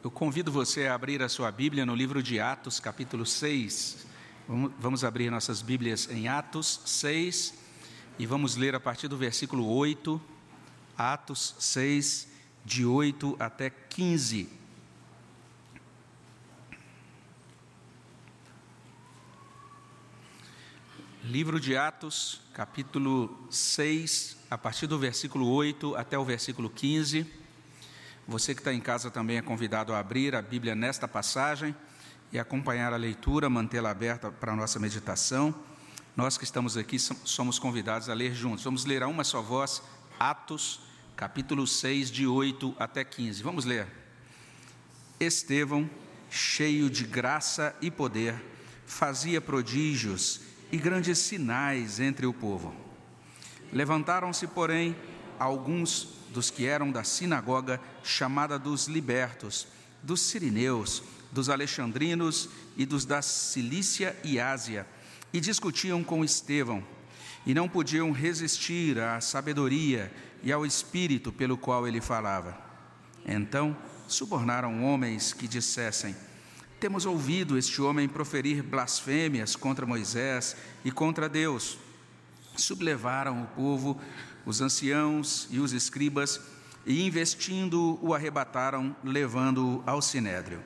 Eu convido você a abrir a sua Bíblia no livro de Atos, capítulo 6. Vamos abrir nossas Bíblias em Atos 6 e vamos ler a partir do versículo 8, Atos 6, de 8 até 15. Livro de Atos, capítulo 6, a partir do versículo 8 até o versículo 15. Você que está em casa também é convidado a abrir a Bíblia nesta passagem e acompanhar a leitura, mantê-la aberta para a nossa meditação. Nós que estamos aqui somos convidados a ler juntos. Vamos ler a uma só voz, Atos, capítulo 6, de 8 até 15. Vamos ler. Estevão, cheio de graça e poder, fazia prodígios e grandes sinais entre o povo. Levantaram-se, porém, alguns dos que eram da sinagoga chamada dos libertos, dos sirineus, dos alexandrinos e dos da Cilícia e Ásia, e discutiam com Estevão, e não podiam resistir à sabedoria e ao espírito pelo qual ele falava. Então subornaram homens que dissessem: Temos ouvido este homem proferir blasfêmias contra Moisés e contra Deus. Sublevaram o povo os anciãos e os escribas, e investindo o arrebataram, levando-o ao sinédrio.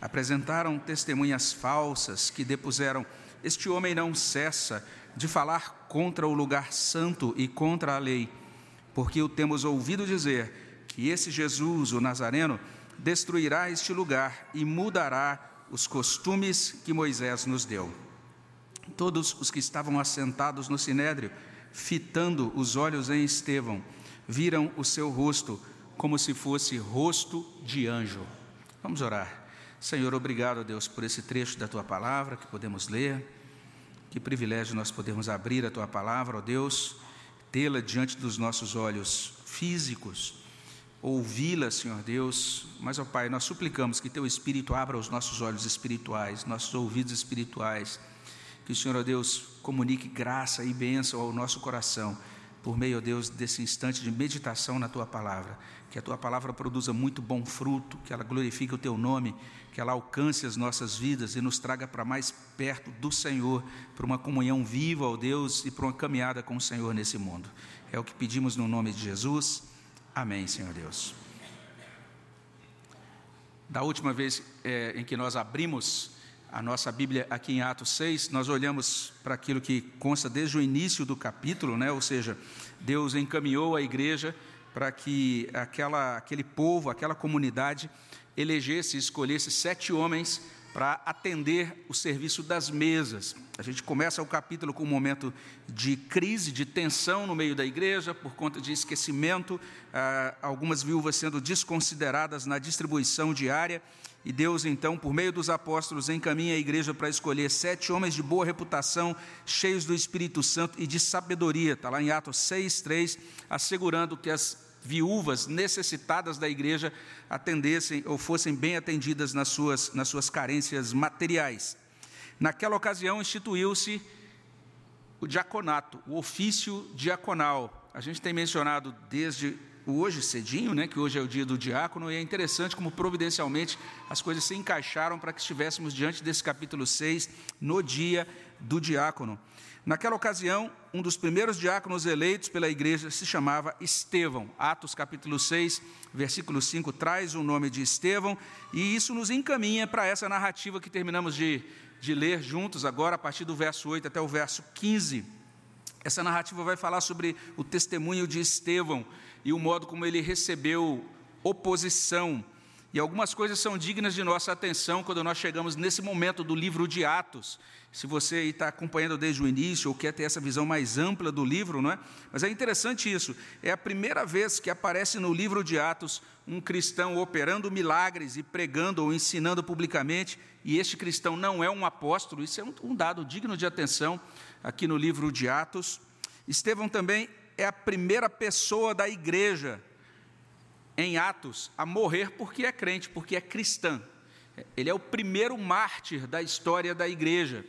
Apresentaram testemunhas falsas que depuseram: Este homem não cessa de falar contra o lugar santo e contra a lei, porque o temos ouvido dizer que esse Jesus, o Nazareno, destruirá este lugar e mudará os costumes que Moisés nos deu. Todos os que estavam assentados no sinédrio fitando os olhos em Estevão, viram o seu rosto como se fosse rosto de anjo. Vamos orar. Senhor, obrigado, Deus, por esse trecho da tua palavra que podemos ler. Que privilégio nós podemos abrir a tua palavra, ó Deus, tê-la diante dos nossos olhos físicos, ouvi-la, Senhor Deus. Mas, ó Pai, nós suplicamos que teu Espírito abra os nossos olhos espirituais, nossos ouvidos espirituais que o Senhor, ó Deus, comunique graça e bênção ao nosso coração, por meio, ó Deus, desse instante de meditação na tua palavra. Que a tua palavra produza muito bom fruto, que ela glorifique o teu nome, que ela alcance as nossas vidas e nos traga para mais perto do Senhor, para uma comunhão viva, ó Deus, e para uma caminhada com o Senhor nesse mundo. É o que pedimos no nome de Jesus. Amém, Senhor Deus. Da última vez é, em que nós abrimos a nossa Bíblia aqui em Atos 6, nós olhamos para aquilo que consta desde o início do capítulo, né? ou seja, Deus encaminhou a igreja para que aquela, aquele povo, aquela comunidade, elegesse escolhesse sete homens para atender o serviço das mesas. A gente começa o capítulo com um momento de crise, de tensão no meio da igreja, por conta de esquecimento, ah, algumas viúvas sendo desconsideradas na distribuição diária. E Deus, então, por meio dos apóstolos, encaminha a igreja para escolher sete homens de boa reputação, cheios do Espírito Santo e de sabedoria. Está lá em Atos 6, 3, assegurando que as viúvas necessitadas da igreja atendessem ou fossem bem atendidas nas suas, nas suas carências materiais. Naquela ocasião, instituiu-se o diaconato, o ofício diaconal. A gente tem mencionado desde hoje cedinho, né, que hoje é o dia do diácono, e é interessante como providencialmente as coisas se encaixaram para que estivéssemos diante desse capítulo 6 no dia do diácono. Naquela ocasião, um dos primeiros diáconos eleitos pela igreja se chamava Estevão. Atos capítulo 6, versículo 5 traz o nome de Estevão, e isso nos encaminha para essa narrativa que terminamos de, de ler juntos agora, a partir do verso 8 até o verso 15. Essa narrativa vai falar sobre o testemunho de Estevão, e o modo como ele recebeu oposição. E algumas coisas são dignas de nossa atenção quando nós chegamos nesse momento do livro de Atos. Se você está acompanhando desde o início ou quer ter essa visão mais ampla do livro, não é? Mas é interessante isso. É a primeira vez que aparece no livro de Atos um cristão operando milagres e pregando ou ensinando publicamente, e este cristão não é um apóstolo. Isso é um dado digno de atenção aqui no livro de Atos. Estevão também é a primeira pessoa da igreja em Atos a morrer porque é crente, porque é cristã. Ele é o primeiro mártir da história da igreja.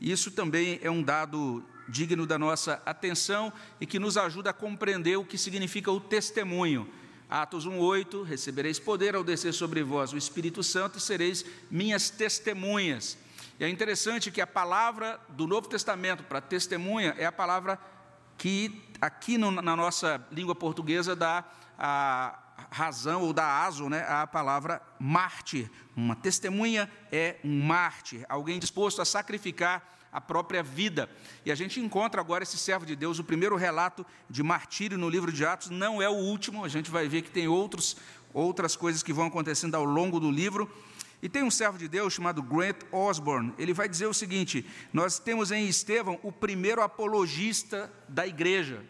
Isso também é um dado digno da nossa atenção e que nos ajuda a compreender o que significa o testemunho. Atos 1:8, recebereis poder ao descer sobre vós o Espírito Santo e sereis minhas testemunhas. E é interessante que a palavra do Novo Testamento para testemunha é a palavra que aqui no, na nossa língua portuguesa dá a razão ou dá aso né, à palavra mártir. Uma testemunha é um mártir, alguém disposto a sacrificar a própria vida. E a gente encontra agora esse servo de Deus, o primeiro relato de martírio no livro de Atos, não é o último, a gente vai ver que tem outros, outras coisas que vão acontecendo ao longo do livro. E tem um servo de Deus chamado Grant Osborne, ele vai dizer o seguinte: nós temos em Estevão o primeiro apologista da igreja,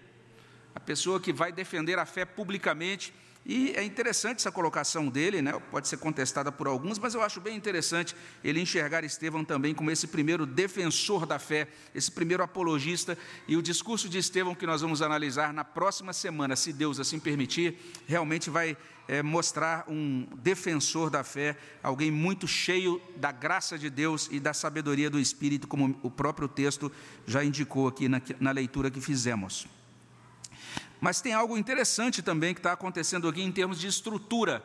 a pessoa que vai defender a fé publicamente e é interessante essa colocação dele, né? pode ser contestada por alguns, mas eu acho bem interessante ele enxergar Estevão também como esse primeiro defensor da fé, esse primeiro apologista. E o discurso de Estevão que nós vamos analisar na próxima semana, se Deus assim permitir, realmente vai é, mostrar um defensor da fé, alguém muito cheio da graça de Deus e da sabedoria do Espírito, como o próprio texto já indicou aqui na, na leitura que fizemos. Mas tem algo interessante também que está acontecendo aqui em termos de estrutura.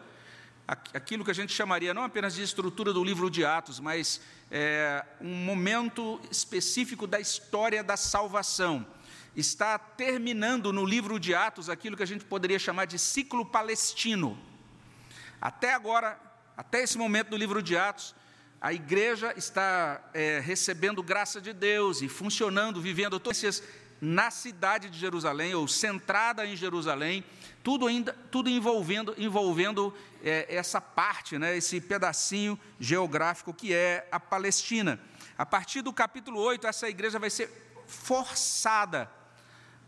Aquilo que a gente chamaria não apenas de estrutura do livro de Atos, mas é, um momento específico da história da salvação. Está terminando no livro de Atos aquilo que a gente poderia chamar de ciclo palestino. Até agora, até esse momento do livro de Atos, a igreja está é, recebendo graça de Deus e funcionando, vivendo todas essas na cidade de Jerusalém, ou centrada em Jerusalém, tudo, ainda, tudo envolvendo, envolvendo é, essa parte, né, esse pedacinho geográfico que é a Palestina. A partir do capítulo 8, essa igreja vai ser forçada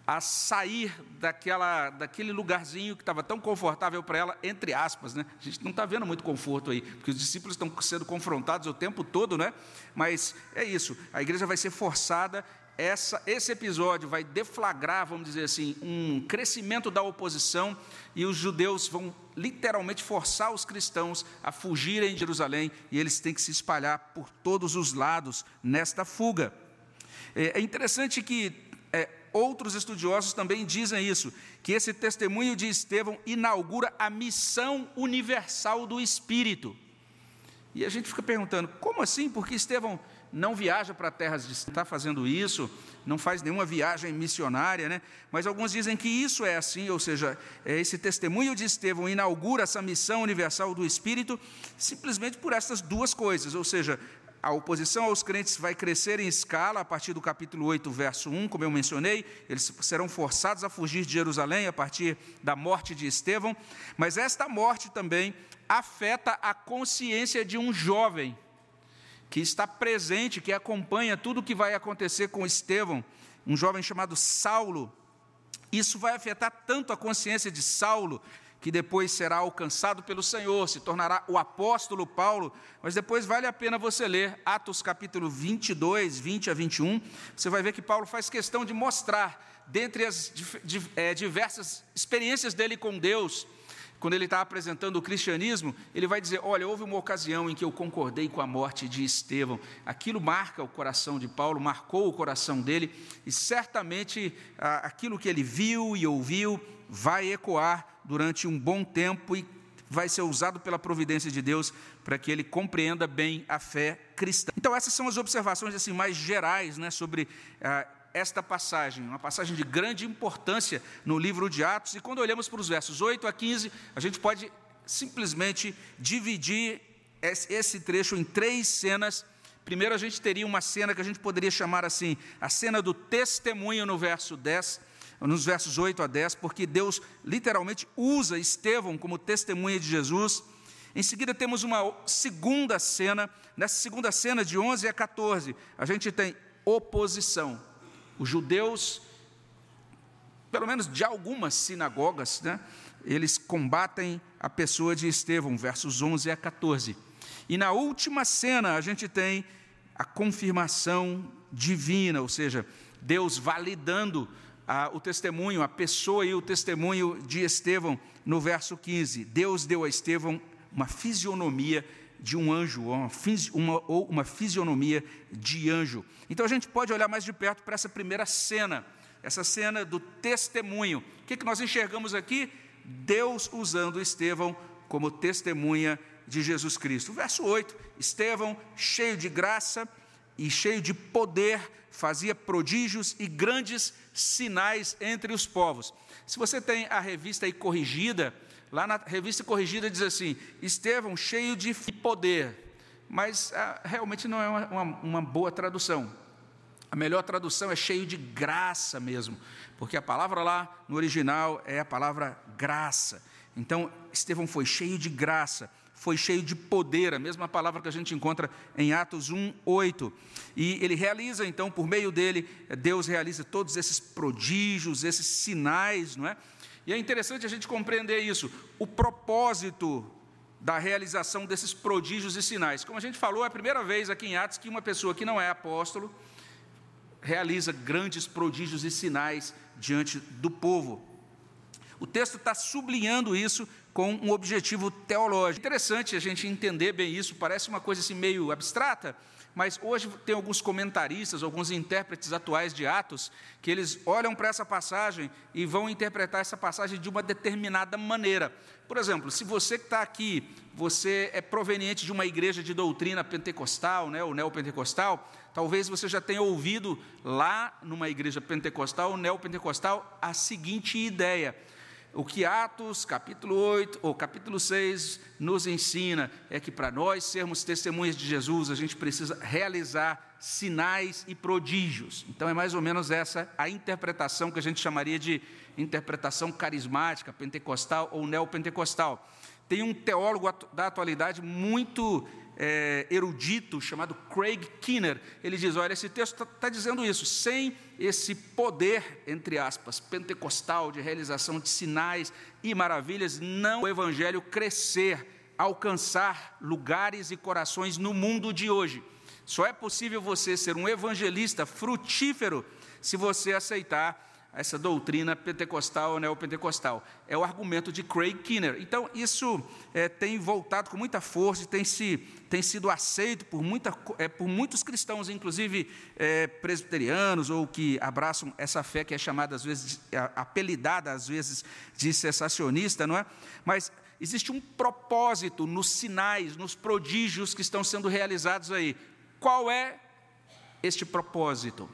a sair daquela, daquele lugarzinho que estava tão confortável para ela, entre aspas, né? A gente não está vendo muito conforto aí, porque os discípulos estão sendo confrontados o tempo todo, né? Mas é isso, a igreja vai ser forçada essa, esse episódio vai deflagrar, vamos dizer assim, um crescimento da oposição e os judeus vão literalmente forçar os cristãos a fugirem de Jerusalém e eles têm que se espalhar por todos os lados nesta fuga. É, é interessante que é, outros estudiosos também dizem isso, que esse testemunho de Estevão inaugura a missão universal do Espírito. E a gente fica perguntando, como assim? Porque Estevão não viaja para terras de está fazendo isso, não faz nenhuma viagem missionária, né? Mas alguns dizem que isso é assim, ou seja, é esse testemunho de Estevão inaugura essa missão universal do Espírito simplesmente por essas duas coisas, ou seja, a oposição aos crentes vai crescer em escala a partir do capítulo 8, verso 1, como eu mencionei, eles serão forçados a fugir de Jerusalém a partir da morte de Estevão, mas esta morte também afeta a consciência de um jovem que está presente, que acompanha tudo o que vai acontecer com Estevão, um jovem chamado Saulo. Isso vai afetar tanto a consciência de Saulo, que depois será alcançado pelo Senhor, se tornará o apóstolo Paulo, mas depois vale a pena você ler Atos capítulo 22, 20 a 21, você vai ver que Paulo faz questão de mostrar, dentre as eh, diversas experiências dele com Deus, quando ele está apresentando o cristianismo, ele vai dizer: Olha, houve uma ocasião em que eu concordei com a morte de Estevão. Aquilo marca o coração de Paulo, marcou o coração dele, e certamente aquilo que ele viu e ouviu vai ecoar durante um bom tempo e vai ser usado pela providência de Deus para que ele compreenda bem a fé cristã. Então, essas são as observações assim mais gerais né, sobre. Ah, esta passagem, uma passagem de grande importância no livro de Atos, e quando olhamos para os versos 8 a 15, a gente pode simplesmente dividir esse trecho em três cenas. Primeiro, a gente teria uma cena que a gente poderia chamar assim, a cena do testemunho no verso 10, nos versos 8 a 10, porque Deus literalmente usa Estevão como testemunha de Jesus. Em seguida, temos uma segunda cena, nessa segunda cena, de 11 a 14, a gente tem oposição. Os judeus, pelo menos de algumas sinagogas, né, eles combatem a pessoa de Estevão, versos 11 a 14. E na última cena a gente tem a confirmação divina, ou seja, Deus validando o testemunho, a pessoa e o testemunho de Estevão, no verso 15. Deus deu a Estevão uma fisionomia de um anjo, ou uma, uma, ou uma fisionomia de anjo. Então a gente pode olhar mais de perto para essa primeira cena, essa cena do testemunho. O que, que nós enxergamos aqui? Deus usando Estevão como testemunha de Jesus Cristo. Verso 8: Estevão, cheio de graça e cheio de poder, fazia prodígios e grandes sinais entre os povos. Se você tem a revista aí corrigida, lá na revista corrigida diz assim: Estevão, cheio de poder. Mas ah, realmente não é uma, uma, uma boa tradução. A melhor tradução é cheio de graça mesmo, porque a palavra lá no original é a palavra graça. Então, Estevão foi cheio de graça, foi cheio de poder, a mesma palavra que a gente encontra em Atos 1, 8. E ele realiza, então, por meio dele, Deus realiza todos esses prodígios, esses sinais, não é? E é interessante a gente compreender isso, o propósito da realização desses prodígios e sinais. Como a gente falou, é a primeira vez aqui em Atos que uma pessoa que não é apóstolo, realiza grandes prodígios e sinais diante do povo. O texto está sublinhando isso com um objetivo teológico. Interessante a gente entender bem isso, parece uma coisa assim meio abstrata, mas hoje tem alguns comentaristas, alguns intérpretes atuais de Atos, que eles olham para essa passagem e vão interpretar essa passagem de uma determinada maneira. Por exemplo, se você que está aqui, você é proveniente de uma igreja de doutrina pentecostal, né, ou neopentecostal, Talvez você já tenha ouvido lá numa igreja pentecostal, neopentecostal, a seguinte ideia. O que Atos, capítulo 8 ou capítulo 6 nos ensina é que para nós sermos testemunhas de Jesus, a gente precisa realizar sinais e prodígios. Então é mais ou menos essa a interpretação que a gente chamaria de interpretação carismática, pentecostal ou neopentecostal. Tem um teólogo da atualidade muito é, erudito chamado Craig Kinner. Ele diz: olha, esse texto está tá dizendo isso, sem esse poder, entre aspas, pentecostal de realização de sinais e maravilhas, não o evangelho crescer, alcançar lugares e corações no mundo de hoje. Só é possível você ser um evangelista frutífero se você aceitar essa doutrina pentecostal ou neopentecostal. É o argumento de Craig Kinner. Então, isso é, tem voltado com muita força e tem, se, tem sido aceito por, muita, é, por muitos cristãos, inclusive é, presbiterianos, ou que abraçam essa fé que é chamada, às vezes, apelidada, às vezes, de sensacionista, não é? Mas existe um propósito nos sinais, nos prodígios que estão sendo realizados aí. Qual é este propósito?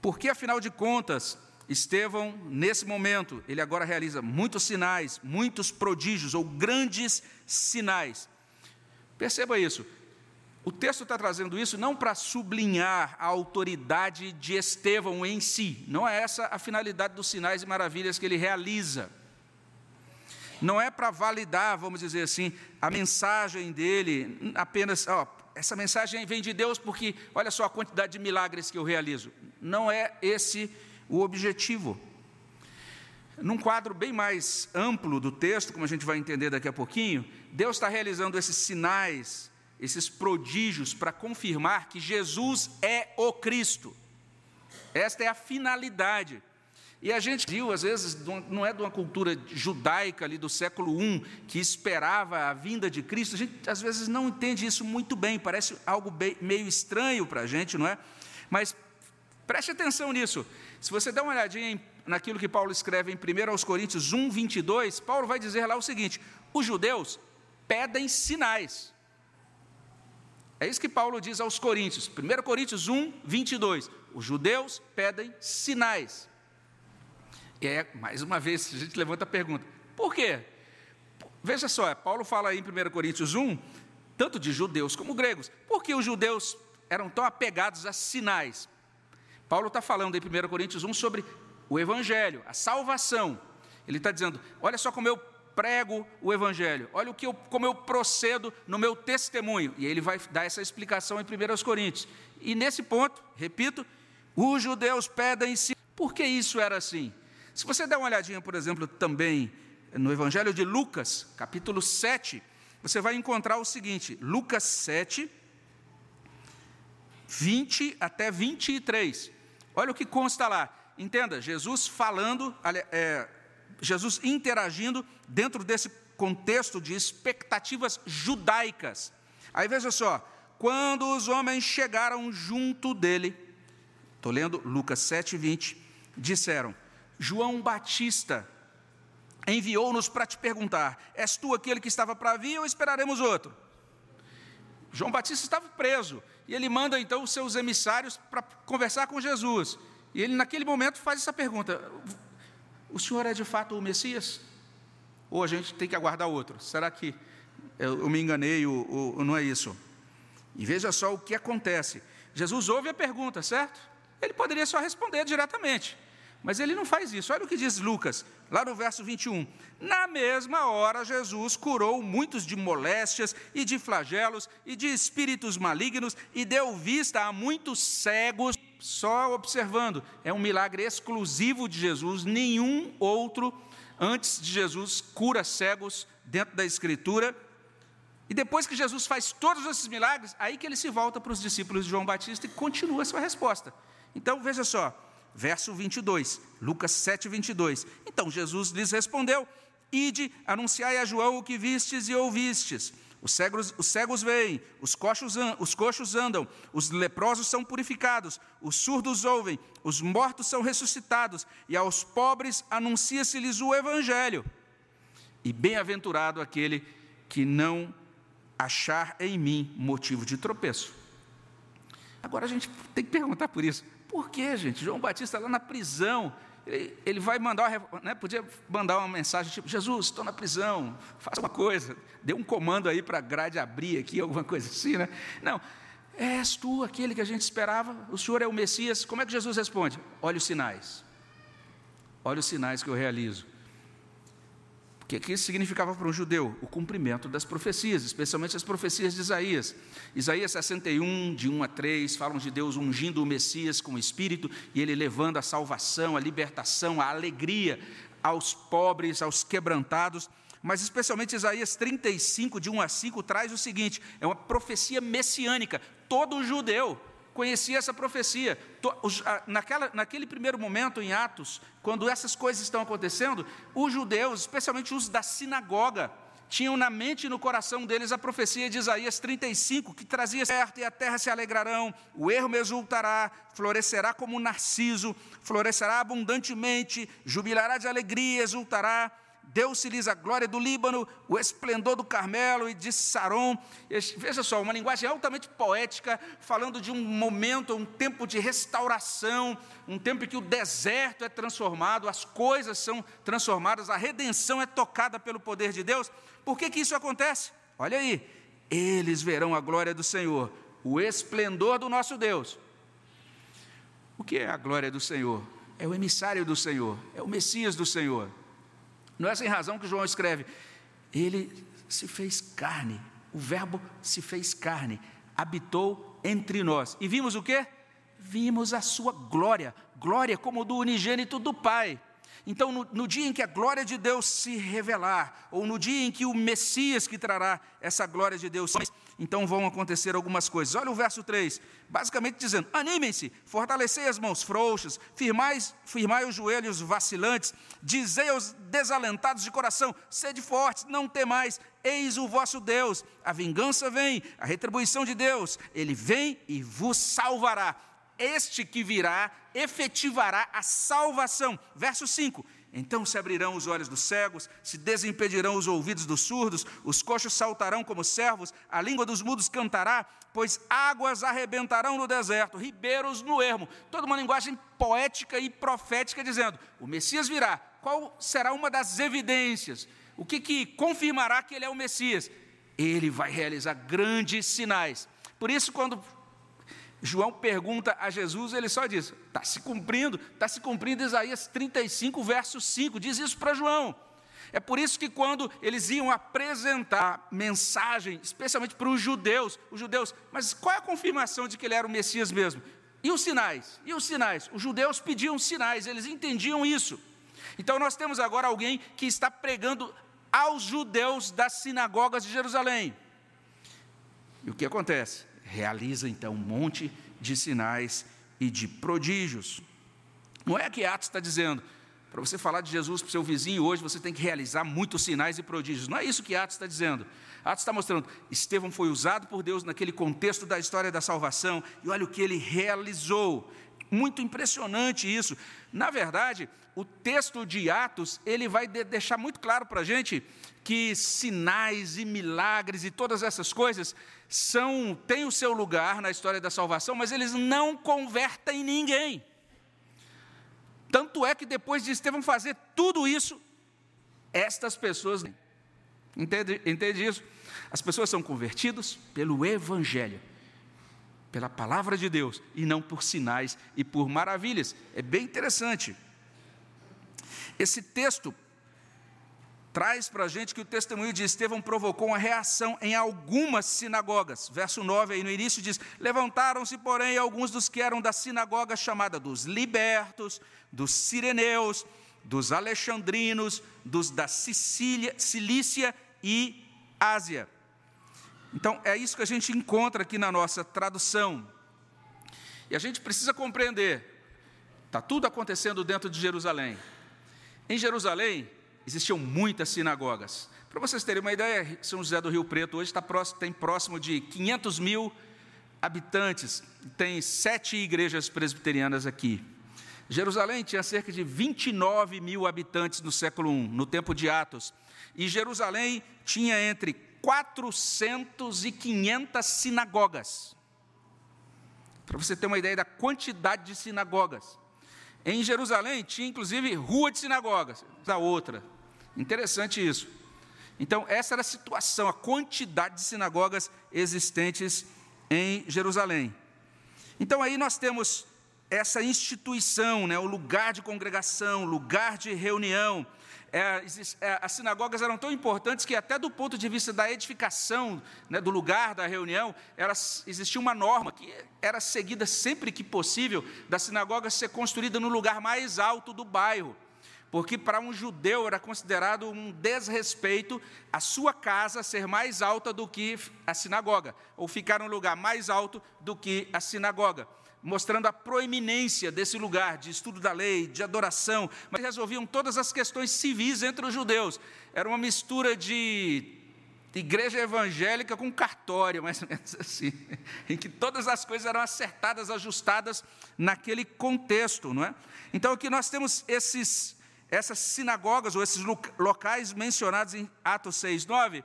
Porque, afinal de contas, Estevão, nesse momento, ele agora realiza muitos sinais, muitos prodígios ou grandes sinais. Perceba isso. O texto está trazendo isso não para sublinhar a autoridade de Estevão em si, não é essa a finalidade dos sinais e maravilhas que ele realiza. Não é para validar, vamos dizer assim, a mensagem dele, apenas, ó, essa mensagem vem de Deus porque olha só a quantidade de milagres que eu realizo. Não é esse o objetivo. Num quadro bem mais amplo do texto, como a gente vai entender daqui a pouquinho, Deus está realizando esses sinais, esses prodígios para confirmar que Jesus é o Cristo. Esta é a finalidade. E a gente viu, às vezes, não é de uma cultura judaica ali do século I, que esperava a vinda de Cristo, a gente às vezes não entende isso muito bem, parece algo meio estranho para a gente, não é? Mas preste atenção nisso. Se você der uma olhadinha naquilo que Paulo escreve em 1 aos Coríntios 1, 22, Paulo vai dizer lá o seguinte: os judeus pedem sinais. É isso que Paulo diz aos Coríntios, 1 Coríntios 1, 22. Os judeus pedem sinais. É, mais uma vez, a gente levanta a pergunta: por quê? Veja só, Paulo fala aí em 1 Coríntios 1, tanto de judeus como gregos. Por que os judeus eram tão apegados a sinais? Paulo está falando em 1 Coríntios 1 sobre o Evangelho, a salvação. Ele está dizendo: olha só como eu prego o Evangelho, olha o que eu, como eu procedo no meu testemunho. E ele vai dar essa explicação em 1 Coríntios. E nesse ponto, repito, os judeus pedem si. Por que isso era assim? Se você der uma olhadinha, por exemplo, também no Evangelho de Lucas, capítulo 7, você vai encontrar o seguinte: Lucas 7, 20 até 23. Olha o que consta lá. Entenda, Jesus falando, é, Jesus interagindo dentro desse contexto de expectativas judaicas. Aí veja só: quando os homens chegaram junto dele, estou lendo Lucas 7, 20, disseram João Batista enviou-nos para te perguntar: És tu aquele que estava para vir ou esperaremos outro? João Batista estava preso e ele manda então os seus emissários para conversar com Jesus. E ele, naquele momento, faz essa pergunta: O senhor é de fato o Messias? Ou a gente tem que aguardar outro? Será que eu, me enganei ou, ou não é isso? E veja só o que acontece. Jesus ouve a pergunta, certo? Ele poderia só responder diretamente. Mas ele não faz isso. Olha o que diz Lucas, lá no verso 21. Na mesma hora, Jesus curou muitos de moléstias e de flagelos e de espíritos malignos e deu vista a muitos cegos. Só observando, é um milagre exclusivo de Jesus, nenhum outro antes de Jesus cura cegos dentro da Escritura. E depois que Jesus faz todos esses milagres, aí que ele se volta para os discípulos de João Batista e continua a sua resposta. Então veja só, verso 22, Lucas 7, 22. Então Jesus lhes respondeu: Ide, anunciai a João o que vistes e ouvistes. Os cegos, os cegos veem, os coxos, os coxos andam, os leprosos são purificados, os surdos ouvem, os mortos são ressuscitados, e aos pobres anuncia-se-lhes o Evangelho. E bem-aventurado aquele que não achar em mim motivo de tropeço. Agora a gente tem que perguntar por isso. Por que, gente? João Batista lá na prisão, ele, ele vai mandar, né, podia mandar uma mensagem tipo: Jesus, estou na prisão, faça uma coisa, dê um comando aí para a grade abrir aqui, alguma coisa assim, né? Não, és tu aquele que a gente esperava, o Senhor é o Messias. Como é que Jesus responde? Olha os sinais, olha os sinais que eu realizo que, que isso significava para um judeu? O cumprimento das profecias, especialmente as profecias de Isaías. Isaías 61, de 1 a 3, falam de Deus ungindo o Messias com o Espírito e ele levando a salvação, a libertação, a alegria aos pobres, aos quebrantados. Mas especialmente Isaías 35, de 1 a 5, traz o seguinte: é uma profecia messiânica. Todo judeu conhecia essa profecia. Naquela, naquele primeiro momento em Atos, quando essas coisas estão acontecendo, os judeus, especialmente os da sinagoga, tinham na mente e no coração deles a profecia de Isaías 35, que trazia certo e a terra se alegrarão, o erro exultará, florescerá como um narciso, florescerá abundantemente, jubilará de alegria, exultará Deu-se-lhes a glória do Líbano, o esplendor do Carmelo e de Saron. Veja só, uma linguagem altamente poética, falando de um momento, um tempo de restauração, um tempo em que o deserto é transformado, as coisas são transformadas, a redenção é tocada pelo poder de Deus. Por que, que isso acontece? Olha aí, eles verão a glória do Senhor, o esplendor do nosso Deus. O que é a glória do Senhor? É o emissário do Senhor, é o Messias do Senhor. Não é sem razão que João escreve: Ele se fez carne, o Verbo se fez carne, habitou entre nós. E vimos o que? Vimos a sua glória, glória como do unigênito do Pai. Então, no, no, dia em que a glória de Deus se revelar, ou no dia em que o Messias que trará essa glória de Deus, então vão acontecer algumas coisas. Olha o verso 3, basicamente dizendo: animem-se, fortalecei as mãos frouxas, firmai, firmai os joelhos vacilantes, dizei aos desalentados de coração: sede fortes, não temais, eis o vosso Deus. A vingança vem, a retribuição de Deus, ele vem e vos salvará este que virá efetivará a salvação. Verso 5: Então se abrirão os olhos dos cegos, se desimpedirão os ouvidos dos surdos, os coxos saltarão como servos, a língua dos mudos cantará, pois águas arrebentarão no deserto, ribeiros no ermo. Toda uma linguagem poética e profética dizendo: o Messias virá. Qual será uma das evidências? O que, que confirmará que ele é o Messias? Ele vai realizar grandes sinais. Por isso, quando João pergunta a Jesus, ele só diz: está se cumprindo, está se cumprindo Isaías 35, verso 5, diz isso para João. É por isso que quando eles iam apresentar mensagem, especialmente para os judeus, os judeus, mas qual é a confirmação de que ele era o Messias mesmo? E os sinais? E os sinais? Os judeus pediam sinais, eles entendiam isso. Então nós temos agora alguém que está pregando aos judeus das sinagogas de Jerusalém. E o que acontece? Realiza então um monte de sinais e de prodígios. Não é que Atos está dizendo, para você falar de Jesus para o seu vizinho hoje, você tem que realizar muitos sinais e prodígios. Não é isso que Atos está dizendo. Atos está mostrando, Estevão foi usado por Deus naquele contexto da história da salvação, e olha o que ele realizou. Muito impressionante isso. Na verdade, o texto de Atos, ele vai de deixar muito claro para a gente que sinais e milagres e todas essas coisas são têm o seu lugar na história da salvação, mas eles não convertem ninguém. Tanto é que depois de Estevão fazer tudo isso, estas pessoas entende, entende isso? As pessoas são convertidas pelo evangelho pela palavra de Deus e não por sinais e por maravilhas. É bem interessante. Esse texto traz para a gente que o testemunho de Estevão provocou uma reação em algumas sinagogas. Verso 9 aí no início diz: Levantaram-se, porém, alguns dos que eram da sinagoga chamada dos libertos, dos sireneus, dos alexandrinos, dos da Sicília, Cilícia e Ásia. Então, é isso que a gente encontra aqui na nossa tradução. E a gente precisa compreender: está tudo acontecendo dentro de Jerusalém. Em Jerusalém existiam muitas sinagogas. Para vocês terem uma ideia, São José do Rio Preto hoje está próximo, tem próximo de 500 mil habitantes, tem sete igrejas presbiterianas aqui. Jerusalém tinha cerca de 29 mil habitantes no século I, no tempo de Atos. E Jerusalém tinha entre 400 e 500 sinagogas. Para você ter uma ideia da quantidade de sinagogas. Em Jerusalém tinha inclusive rua de sinagogas, da outra. Interessante isso. Então, essa era a situação, a quantidade de sinagogas existentes em Jerusalém. Então, aí nós temos essa instituição, né, o lugar de congregação, lugar de reunião, é, é, as sinagogas eram tão importantes que, até do ponto de vista da edificação, né, do lugar da reunião, elas, existia uma norma que era seguida sempre que possível, da sinagoga ser construída no lugar mais alto do bairro. Porque para um judeu era considerado um desrespeito a sua casa ser mais alta do que a sinagoga, ou ficar num lugar mais alto do que a sinagoga mostrando a proeminência desse lugar de estudo da lei, de adoração, mas resolviam todas as questões civis entre os judeus. Era uma mistura de igreja evangélica com cartório, mais ou menos assim, em que todas as coisas eram acertadas, ajustadas naquele contexto, não é? Então aqui nós temos esses essas sinagogas ou esses locais mencionados em Atos 6, 9,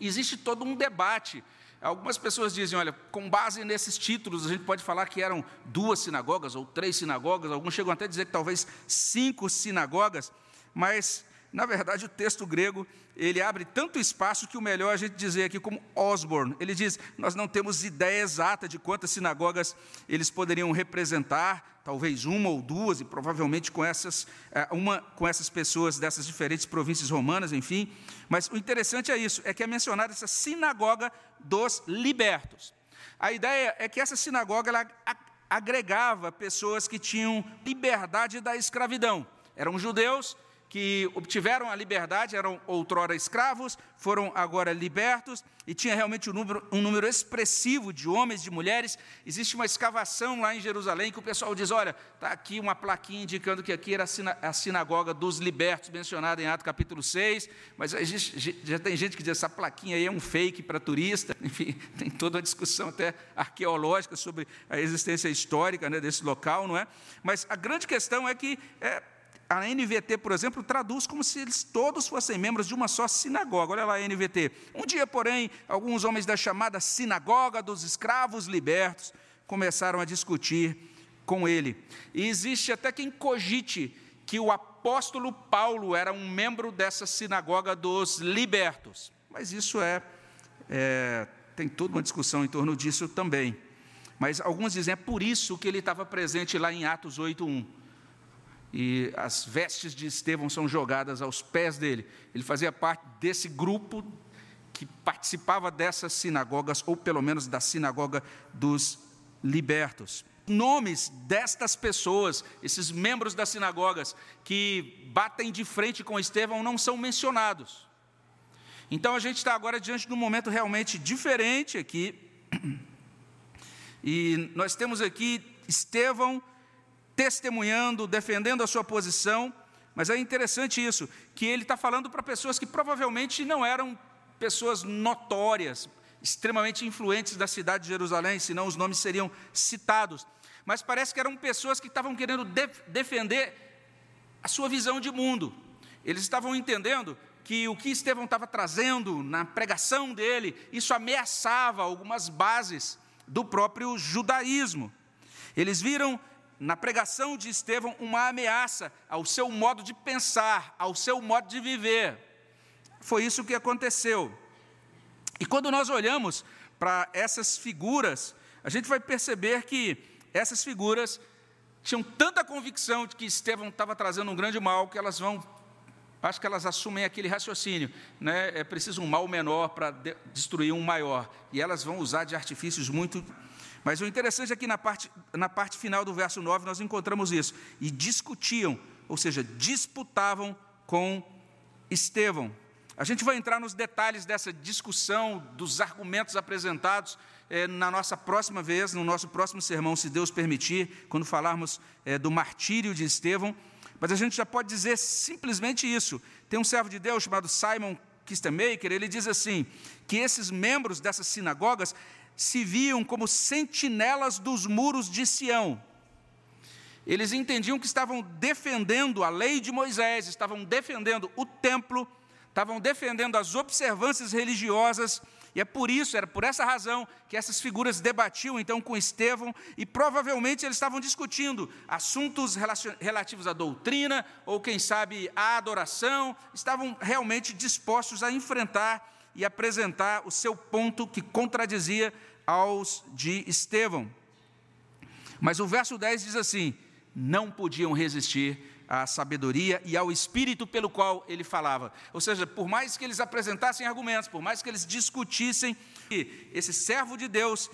existe todo um debate. Algumas pessoas dizem, olha, com base nesses títulos, a gente pode falar que eram duas sinagogas ou três sinagogas, alguns chegam até a dizer que talvez cinco sinagogas, mas na verdade, o texto grego, ele abre tanto espaço que o melhor a gente dizer aqui como Osborne. Ele diz: "Nós não temos ideia exata de quantas sinagogas eles poderiam representar, talvez uma ou duas e provavelmente com essas é, uma com essas pessoas dessas diferentes províncias romanas, enfim. Mas o interessante é isso, é que é mencionada essa sinagoga dos libertos. A ideia é que essa sinagoga ela agregava pessoas que tinham liberdade da escravidão. Eram judeus que obtiveram a liberdade, eram outrora escravos, foram agora libertos, e tinha realmente um número, um número expressivo de homens, de mulheres. Existe uma escavação lá em Jerusalém que o pessoal diz: olha, está aqui uma plaquinha indicando que aqui era a sinagoga dos libertos, mencionada em Atos capítulo 6, mas existe, já tem gente que diz: essa plaquinha aí é um fake para turista, enfim, tem toda uma discussão até arqueológica sobre a existência histórica né, desse local, não é? Mas a grande questão é que. É, a NVT, por exemplo, traduz como se eles todos fossem membros de uma só sinagoga. Olha lá a NVT. Um dia, porém, alguns homens da chamada Sinagoga dos Escravos Libertos começaram a discutir com ele. E existe até quem cogite que o apóstolo Paulo era um membro dessa sinagoga dos libertos. Mas isso é, é tem toda uma discussão em torno disso também. Mas alguns dizem é por isso que ele estava presente lá em Atos 8:1 e as vestes de Estevão são jogadas aos pés dele. Ele fazia parte desse grupo que participava dessas sinagogas, ou pelo menos da sinagoga dos libertos. Nomes destas pessoas, esses membros das sinagogas que batem de frente com Estevão, não são mencionados. Então a gente está agora diante de um momento realmente diferente aqui. E nós temos aqui Estevão testemunhando, defendendo a sua posição, mas é interessante isso, que ele está falando para pessoas que provavelmente não eram pessoas notórias, extremamente influentes da cidade de Jerusalém, senão os nomes seriam citados. Mas parece que eram pessoas que estavam querendo defender a sua visão de mundo. Eles estavam entendendo que o que Estevão estava trazendo na pregação dele, isso ameaçava algumas bases do próprio judaísmo. Eles viram na pregação de Estevão uma ameaça ao seu modo de pensar, ao seu modo de viver. Foi isso que aconteceu. E quando nós olhamos para essas figuras, a gente vai perceber que essas figuras tinham tanta convicção de que Estevão estava trazendo um grande mal que elas vão acho que elas assumem aquele raciocínio, né? é preciso um mal menor para de destruir um maior, e elas vão usar de artifícios muito. Mas o interessante é que na parte, na parte final do verso 9 nós encontramos isso, e discutiam, ou seja, disputavam com Estevão. A gente vai entrar nos detalhes dessa discussão, dos argumentos apresentados é, na nossa próxima vez, no nosso próximo sermão, se Deus permitir, quando falarmos é, do martírio de Estevão. Mas a gente já pode dizer simplesmente isso. Tem um servo de Deus chamado Simon Kistemaker, ele diz assim: que esses membros dessas sinagogas se viam como sentinelas dos muros de Sião. Eles entendiam que estavam defendendo a lei de Moisés, estavam defendendo o templo, estavam defendendo as observâncias religiosas e é por isso, era por essa razão, que essas figuras debatiam então com Estevão e provavelmente eles estavam discutindo assuntos relativos à doutrina ou, quem sabe, à adoração, estavam realmente dispostos a enfrentar e apresentar o seu ponto que contradizia aos de Estevão. Mas o verso 10 diz assim: não podiam resistir à sabedoria e ao espírito pelo qual ele falava. Ou seja, por mais que eles apresentassem argumentos, por mais que eles discutissem, esse servo de Deus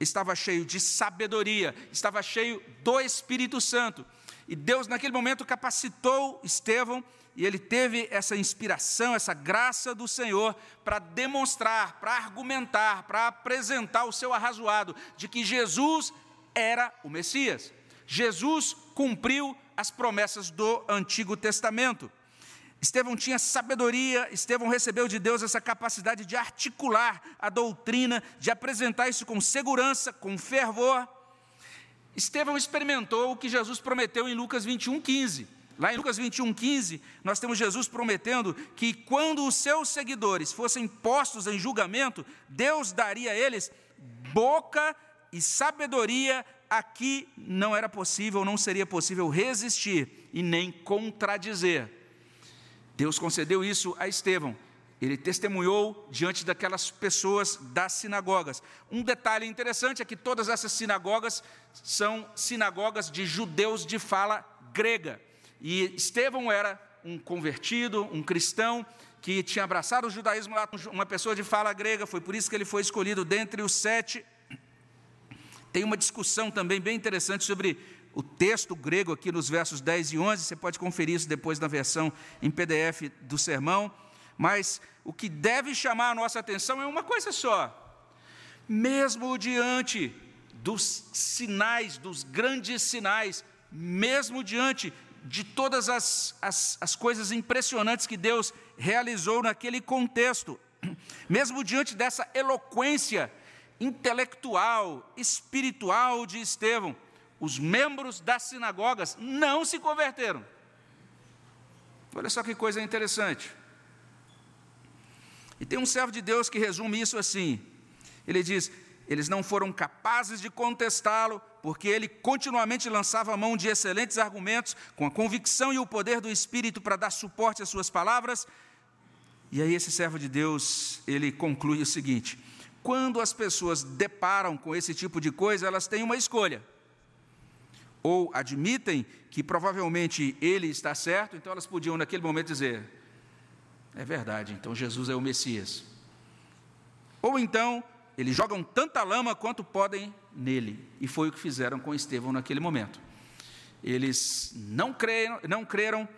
estava cheio de sabedoria, estava cheio do Espírito Santo. E Deus, naquele momento, capacitou Estevão e ele teve essa inspiração, essa graça do Senhor para demonstrar, para argumentar, para apresentar o seu arrazoado de que Jesus era o Messias. Jesus cumpriu as promessas do Antigo Testamento. Estevão tinha sabedoria, Estevão recebeu de Deus essa capacidade de articular a doutrina, de apresentar isso com segurança, com fervor. Estevão experimentou o que Jesus prometeu em Lucas 21, 15. Lá em Lucas 21, 15, nós temos Jesus prometendo que quando os seus seguidores fossem postos em julgamento, Deus daria a eles boca e sabedoria aqui não era possível, não seria possível resistir e nem contradizer. Deus concedeu isso a Estevão. Ele testemunhou diante daquelas pessoas das sinagogas. Um detalhe interessante é que todas essas sinagogas são sinagogas de judeus de fala grega. E Estevão era um convertido, um cristão, que tinha abraçado o judaísmo lá, uma pessoa de fala grega, foi por isso que ele foi escolhido dentre os sete tem uma discussão também bem interessante sobre o texto grego aqui nos versos 10 e 11, você pode conferir isso depois na versão em PDF do sermão, mas o que deve chamar a nossa atenção é uma coisa só. Mesmo diante dos sinais, dos grandes sinais, mesmo diante de todas as, as, as coisas impressionantes que Deus realizou naquele contexto, mesmo diante dessa eloquência intelectual, espiritual de Estevão, os membros das sinagogas não se converteram. Olha só que coisa interessante. E tem um servo de Deus que resume isso assim: ele diz, eles não foram capazes de contestá-lo, porque ele continuamente lançava mão de excelentes argumentos, com a convicção e o poder do Espírito para dar suporte às suas palavras. E aí, esse servo de Deus, ele conclui o seguinte: quando as pessoas deparam com esse tipo de coisa, elas têm uma escolha. Ou admitem que provavelmente ele está certo, então elas podiam naquele momento dizer: é verdade, então Jesus é o Messias. Ou então, eles jogam tanta lama quanto podem nele, e foi o que fizeram com Estevão naquele momento. Eles não creram, não creram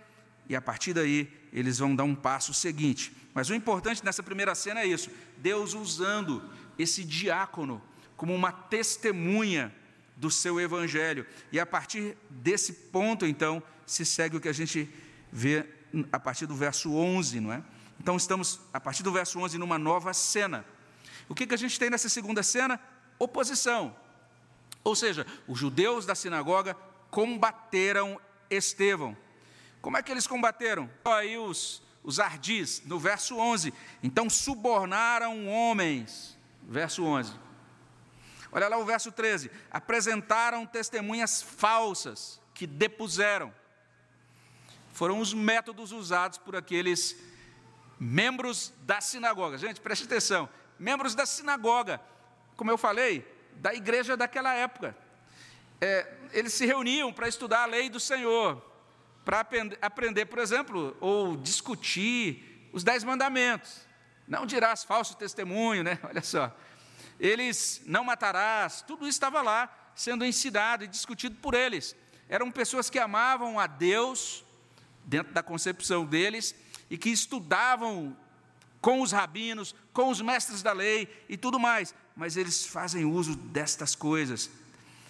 e a partir daí eles vão dar um passo seguinte. Mas o importante nessa primeira cena é isso: Deus usando esse diácono como uma testemunha do seu evangelho. E a partir desse ponto, então, se segue o que a gente vê a partir do verso 11, não é? Então, estamos, a partir do verso 11, numa nova cena. O que, que a gente tem nessa segunda cena? Oposição. Ou seja, os judeus da sinagoga combateram Estevão. Como é que eles combateram? Aí os, os ardis, no verso 11. Então subornaram homens. Verso 11. Olha lá o verso 13. Apresentaram testemunhas falsas que depuseram. Foram os métodos usados por aqueles membros da sinagoga. Gente, preste atenção. Membros da sinagoga, como eu falei, da igreja daquela época. É, eles se reuniam para estudar a lei do Senhor, para aprender, por exemplo, ou discutir os dez mandamentos. Não dirás falso testemunho, né? Olha só. Eles não matarás, tudo isso estava lá sendo ensinado e discutido por eles. Eram pessoas que amavam a Deus, dentro da concepção deles, e que estudavam com os rabinos, com os mestres da lei e tudo mais, mas eles fazem uso destas coisas.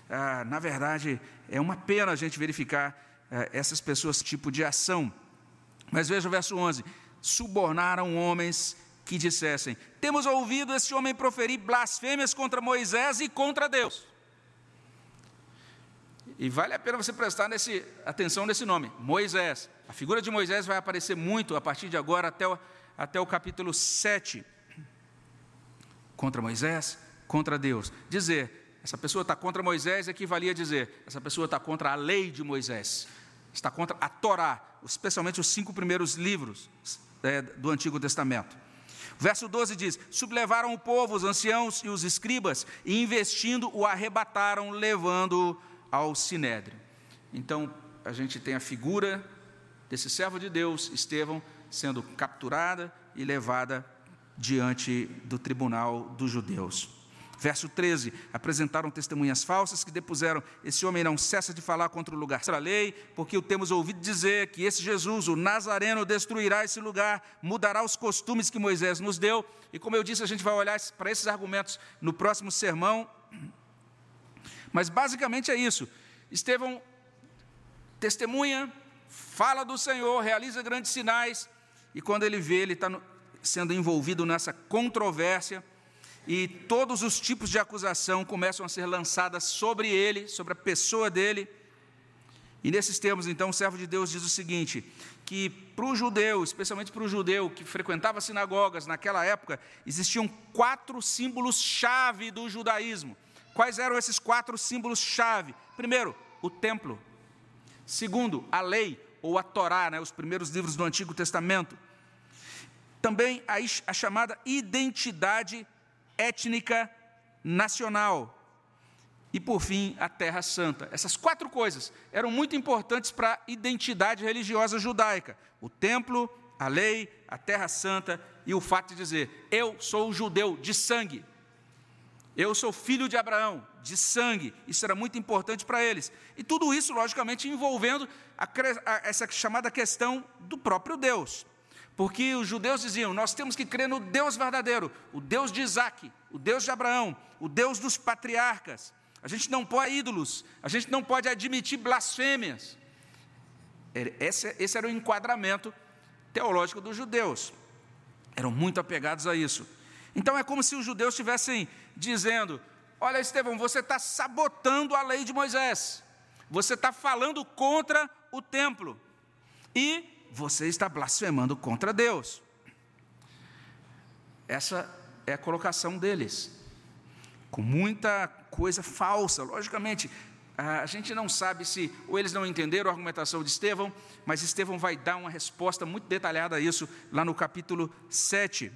Ah, na verdade, é uma pena a gente verificar ah, essas pessoas, tipo de ação. Mas veja o verso 11: subornaram homens que dissessem: Temos ouvido esse homem proferir blasfêmias contra Moisés e contra Deus. E vale a pena você prestar nesse, atenção nesse nome, Moisés. A figura de Moisés vai aparecer muito a partir de agora até o, até o capítulo 7. Contra Moisés, contra Deus. Dizer, essa pessoa está contra Moisés equivalia a dizer, essa pessoa está contra a lei de Moisés, está contra a Torá, especialmente os cinco primeiros livros é, do Antigo Testamento. Verso 12 diz: Sublevaram o povo, os anciãos e os escribas, e investindo o arrebataram, levando-o ao sinédrio. Então, a gente tem a figura desse servo de Deus, Estevão, sendo capturada e levada diante do tribunal dos judeus. Verso 13: apresentaram testemunhas falsas que depuseram: esse homem não cessa de falar contra o lugar da lei, porque o temos ouvido dizer que esse Jesus, o Nazareno, destruirá esse lugar, mudará os costumes que Moisés nos deu. E como eu disse, a gente vai olhar para esses argumentos no próximo sermão. Mas basicamente é isso. Estevão testemunha, fala do Senhor, realiza grandes sinais, e quando ele vê, ele está sendo envolvido nessa controvérsia, e todos os tipos de acusação começam a ser lançadas sobre ele, sobre a pessoa dele. E nesses termos, então, o servo de Deus diz o seguinte: que para o judeu, especialmente para o judeu que frequentava sinagogas naquela época, existiam quatro símbolos-chave do judaísmo. Quais eram esses quatro símbolos-chave? Primeiro, o templo. Segundo, a lei, ou a Torá, né, os primeiros livros do Antigo Testamento. Também a, a chamada identidade étnica nacional. E, por fim, a Terra Santa. Essas quatro coisas eram muito importantes para a identidade religiosa judaica: o templo, a lei, a Terra Santa e o fato de dizer: eu sou judeu de sangue. Eu sou filho de Abraão, de sangue. Isso era muito importante para eles. E tudo isso, logicamente, envolvendo a, a, essa chamada questão do próprio Deus. Porque os judeus diziam: nós temos que crer no Deus verdadeiro, o Deus de Isaac, o Deus de Abraão, o Deus dos patriarcas. A gente não pode ídolos, a gente não pode admitir blasfêmias. Esse, esse era o enquadramento teológico dos judeus. Eram muito apegados a isso. Então é como se os judeus estivessem dizendo: Olha, Estevão, você está sabotando a lei de Moisés, você está falando contra o templo e você está blasfemando contra Deus. Essa é a colocação deles, com muita coisa falsa. Logicamente, a gente não sabe se, ou eles não entenderam a argumentação de Estevão, mas Estevão vai dar uma resposta muito detalhada a isso lá no capítulo 7.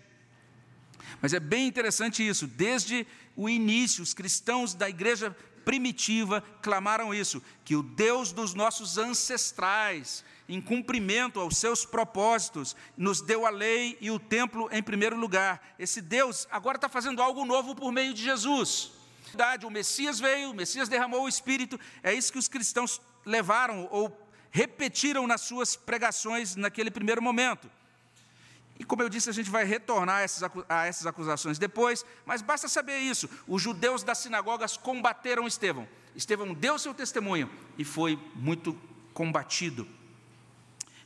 Mas é bem interessante isso, desde o início, os cristãos da igreja primitiva clamaram isso, que o Deus dos nossos ancestrais, em cumprimento aos seus propósitos, nos deu a lei e o templo em primeiro lugar. Esse Deus agora está fazendo algo novo por meio de Jesus. O Messias veio, o Messias derramou o Espírito, é isso que os cristãos levaram ou repetiram nas suas pregações naquele primeiro momento. E como eu disse, a gente vai retornar a essas acusações depois, mas basta saber isso: os judeus das sinagogas combateram Estevão. Estevão deu seu testemunho e foi muito combatido.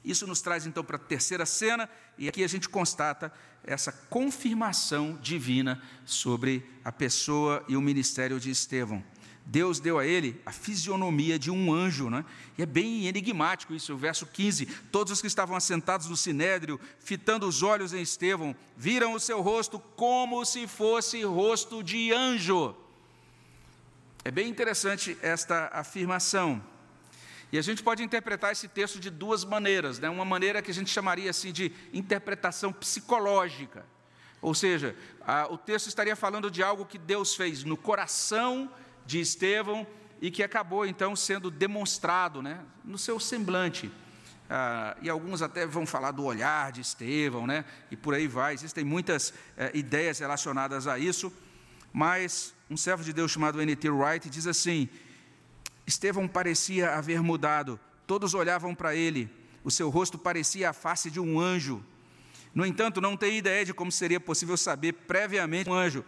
Isso nos traz então para a terceira cena, e aqui a gente constata essa confirmação divina sobre a pessoa e o ministério de Estevão. Deus deu a ele a fisionomia de um anjo, né? e é bem enigmático isso, o verso 15: Todos os que estavam assentados no sinédrio, fitando os olhos em Estevão, viram o seu rosto como se fosse rosto de anjo. É bem interessante esta afirmação. E a gente pode interpretar esse texto de duas maneiras, né? uma maneira que a gente chamaria assim de interpretação psicológica. Ou seja, a, o texto estaria falando de algo que Deus fez no coração de Estevão e que acabou então sendo demonstrado né, no seu semblante. Ah, e alguns até vão falar do olhar de Estevão, né, e por aí vai. Existem muitas eh, ideias relacionadas a isso, mas um servo de Deus chamado N.T. Wright diz assim: Estevão parecia haver mudado, todos olhavam para ele, o seu rosto parecia a face de um anjo. No entanto, não tenho ideia de como seria possível saber previamente um anjo.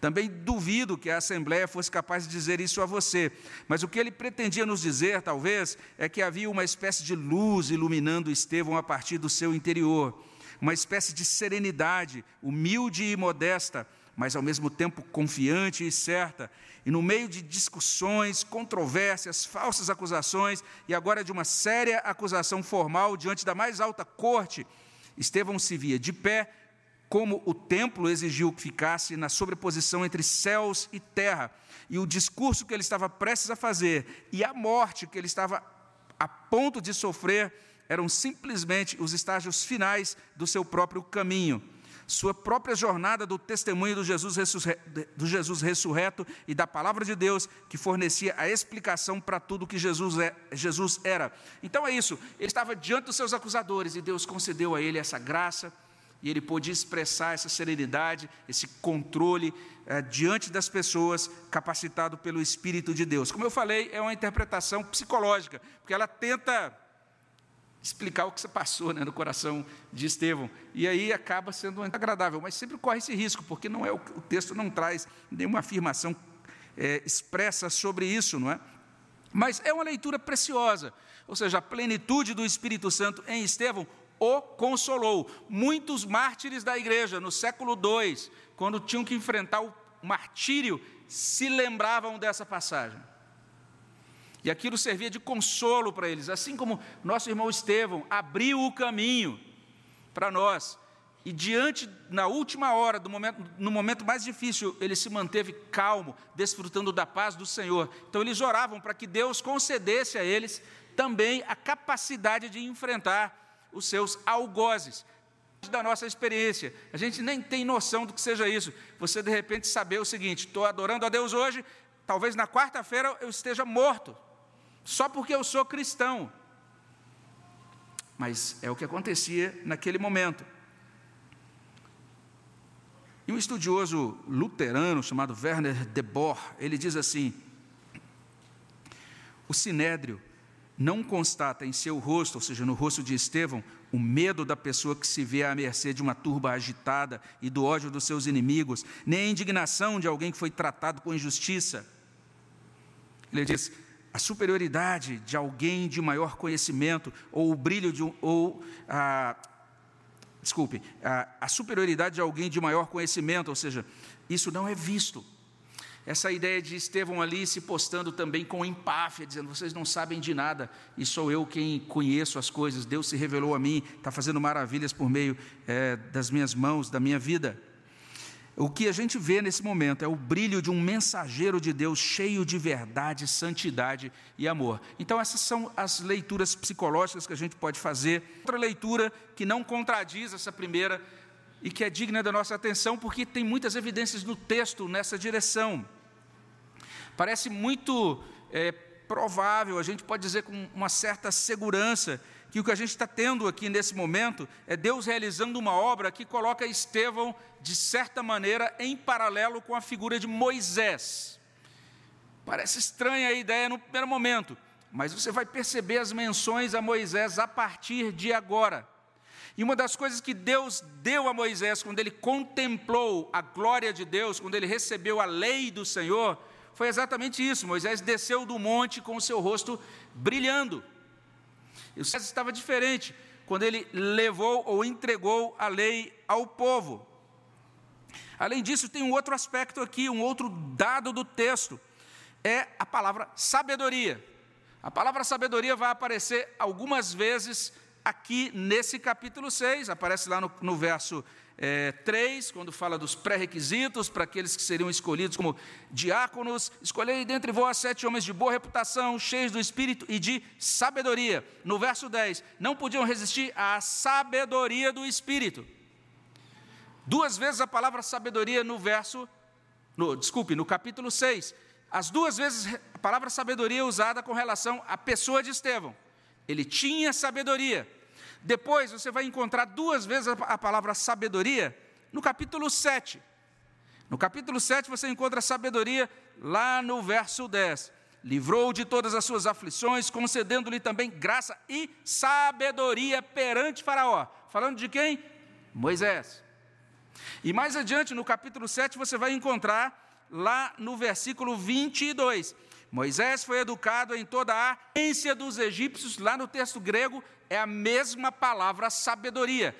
Também duvido que a Assembleia fosse capaz de dizer isso a você, mas o que ele pretendia nos dizer, talvez, é que havia uma espécie de luz iluminando Estevão a partir do seu interior, uma espécie de serenidade, humilde e modesta, mas ao mesmo tempo confiante e certa. E no meio de discussões, controvérsias, falsas acusações e agora de uma séria acusação formal diante da mais alta corte, Estevão se via de pé, como o templo exigiu que ficasse na sobreposição entre céus e terra, e o discurso que ele estava prestes a fazer e a morte que ele estava a ponto de sofrer eram simplesmente os estágios finais do seu próprio caminho. Sua própria jornada do testemunho do Jesus, do Jesus ressurreto e da palavra de Deus que fornecia a explicação para tudo que Jesus, é, Jesus era. Então é isso, ele estava diante dos seus acusadores e Deus concedeu a ele essa graça e ele pôde expressar essa serenidade, esse controle é, diante das pessoas, capacitado pelo Espírito de Deus. Como eu falei, é uma interpretação psicológica, porque ela tenta explicar o que você passou né, no coração de Estevão. E aí acaba sendo agradável, mas sempre corre esse risco, porque não é o, o texto não traz nenhuma afirmação é, expressa sobre isso, não é? Mas é uma leitura preciosa, ou seja, a plenitude do Espírito Santo em Estevão o consolou. Muitos mártires da igreja no século II, quando tinham que enfrentar o martírio, se lembravam dessa passagem. E aquilo servia de consolo para eles, assim como nosso irmão Estevão abriu o caminho para nós. E diante, na última hora, momento, no momento mais difícil, ele se manteve calmo, desfrutando da paz do Senhor. Então eles oravam para que Deus concedesse a eles também a capacidade de enfrentar os seus algozes. Da nossa experiência, a gente nem tem noção do que seja isso. Você de repente saber o seguinte: estou adorando a Deus hoje, talvez na quarta-feira eu esteja morto, só porque eu sou cristão. Mas é o que acontecia naquele momento. E um estudioso luterano chamado Werner de Boer, ele diz assim: o sinédrio não constata em seu rosto, ou seja, no rosto de Estevão, o medo da pessoa que se vê à mercê de uma turba agitada e do ódio dos seus inimigos, nem a indignação de alguém que foi tratado com injustiça. Ele diz: a superioridade de alguém de maior conhecimento, ou o brilho de um. Ou, desculpe, a, a superioridade de alguém de maior conhecimento, ou seja, isso não é visto essa ideia de Estevão ali se postando também com empáfia, dizendo: vocês não sabem de nada, e sou eu quem conheço as coisas, Deus se revelou a mim, está fazendo maravilhas por meio é, das minhas mãos, da minha vida. O que a gente vê nesse momento é o brilho de um mensageiro de Deus cheio de verdade, santidade e amor. Então, essas são as leituras psicológicas que a gente pode fazer. Outra leitura que não contradiz essa primeira e que é digna da nossa atenção, porque tem muitas evidências no texto nessa direção. Parece muito é, provável, a gente pode dizer com uma certa segurança, que o que a gente está tendo aqui nesse momento é Deus realizando uma obra que coloca Estevão, de certa maneira, em paralelo com a figura de Moisés. Parece estranha a ideia no primeiro momento, mas você vai perceber as menções a Moisés a partir de agora. E uma das coisas que Deus deu a Moisés, quando ele contemplou a glória de Deus, quando ele recebeu a lei do Senhor, foi exatamente isso. Moisés desceu do monte com o seu rosto brilhando. E o César estava diferente quando ele levou ou entregou a lei ao povo. Além disso, tem um outro aspecto aqui, um outro dado do texto. é a palavra sabedoria. A palavra sabedoria vai aparecer algumas vezes aqui nesse capítulo 6, aparece lá no, no verso é, 3, quando fala dos pré-requisitos para aqueles que seriam escolhidos como diáconos, escolhei dentre vós sete homens de boa reputação, cheios do espírito e de sabedoria. No verso 10, não podiam resistir à sabedoria do espírito. Duas vezes a palavra sabedoria no verso, no, desculpe, no capítulo 6. As duas vezes a palavra sabedoria é usada com relação à pessoa de Estevão. Ele tinha sabedoria. Depois você vai encontrar duas vezes a palavra sabedoria no capítulo 7. No capítulo 7 você encontra sabedoria lá no verso 10. Livrou de todas as suas aflições, concedendo-lhe também graça e sabedoria perante Faraó. Falando de quem? Moisés. E mais adiante, no capítulo 7, você vai encontrar lá no versículo 22. Moisés foi educado em toda a ciência dos egípcios, lá no texto grego é a mesma palavra sabedoria.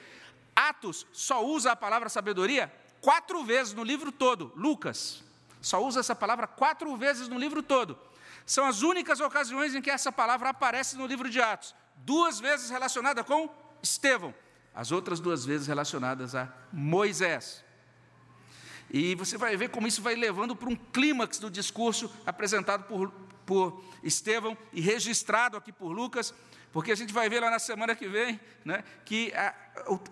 Atos só usa a palavra sabedoria quatro vezes no livro todo. Lucas só usa essa palavra quatro vezes no livro todo. São as únicas ocasiões em que essa palavra aparece no livro de Atos. Duas vezes relacionada com Estevão, as outras duas vezes relacionadas a Moisés. E você vai ver como isso vai levando para um clímax do discurso apresentado por, por Estevão e registrado aqui por Lucas, porque a gente vai ver lá na semana que vem né, que a,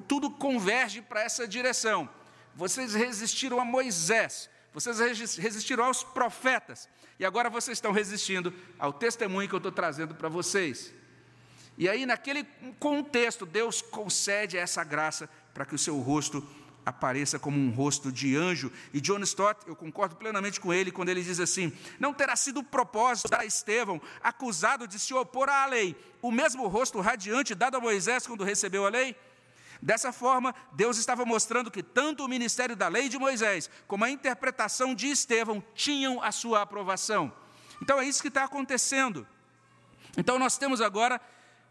tudo converge para essa direção. Vocês resistiram a Moisés, vocês resistiram aos profetas, e agora vocês estão resistindo ao testemunho que eu estou trazendo para vocês. E aí, naquele contexto, Deus concede essa graça para que o seu rosto apareça como um rosto de anjo. E John Stott, eu concordo plenamente com ele quando ele diz assim: Não terá sido o propósito da Estevão, acusado de se opor à lei, o mesmo rosto radiante dado a Moisés quando recebeu a lei? Dessa forma, Deus estava mostrando que tanto o ministério da lei de Moisés como a interpretação de Estevão tinham a sua aprovação. Então é isso que está acontecendo. Então nós temos agora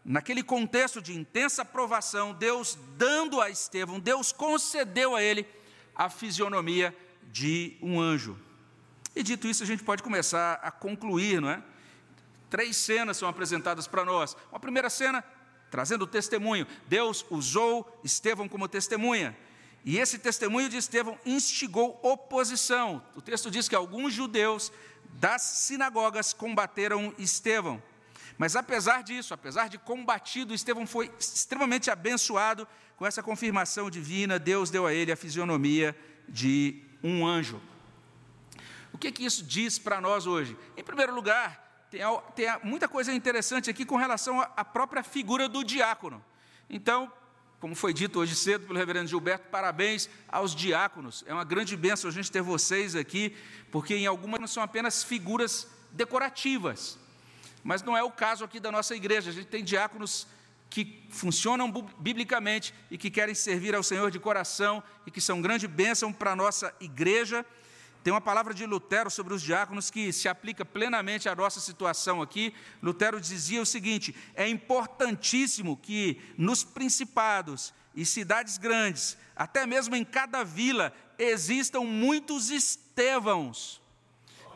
naquele contexto de intensa provação, Deus dando a Estevão, Deus concedeu a ele a fisionomia de um anjo. E dito isso, a gente pode começar a concluir, não é? Três cenas são apresentadas para nós. Uma primeira cena, trazendo o testemunho. Deus usou Estevão como testemunha. E esse testemunho de Estevão instigou oposição. O texto diz que alguns judeus das sinagogas combateram Estevão. Mas apesar disso, apesar de combatido, Estevão foi extremamente abençoado com essa confirmação divina. Deus deu a ele a fisionomia de um anjo. O que, que isso diz para nós hoje? Em primeiro lugar, tem, tem muita coisa interessante aqui com relação à própria figura do diácono. Então, como foi dito hoje cedo pelo reverendo Gilberto, parabéns aos diáconos. É uma grande bênção a gente ter vocês aqui, porque em algumas não são apenas figuras decorativas. Mas não é o caso aqui da nossa igreja. A gente tem diáconos que funcionam biblicamente e que querem servir ao Senhor de coração e que são grande bênção para a nossa igreja. Tem uma palavra de Lutero sobre os diáconos que se aplica plenamente à nossa situação aqui. Lutero dizia o seguinte: é importantíssimo que nos principados e cidades grandes, até mesmo em cada vila, existam muitos Estevãos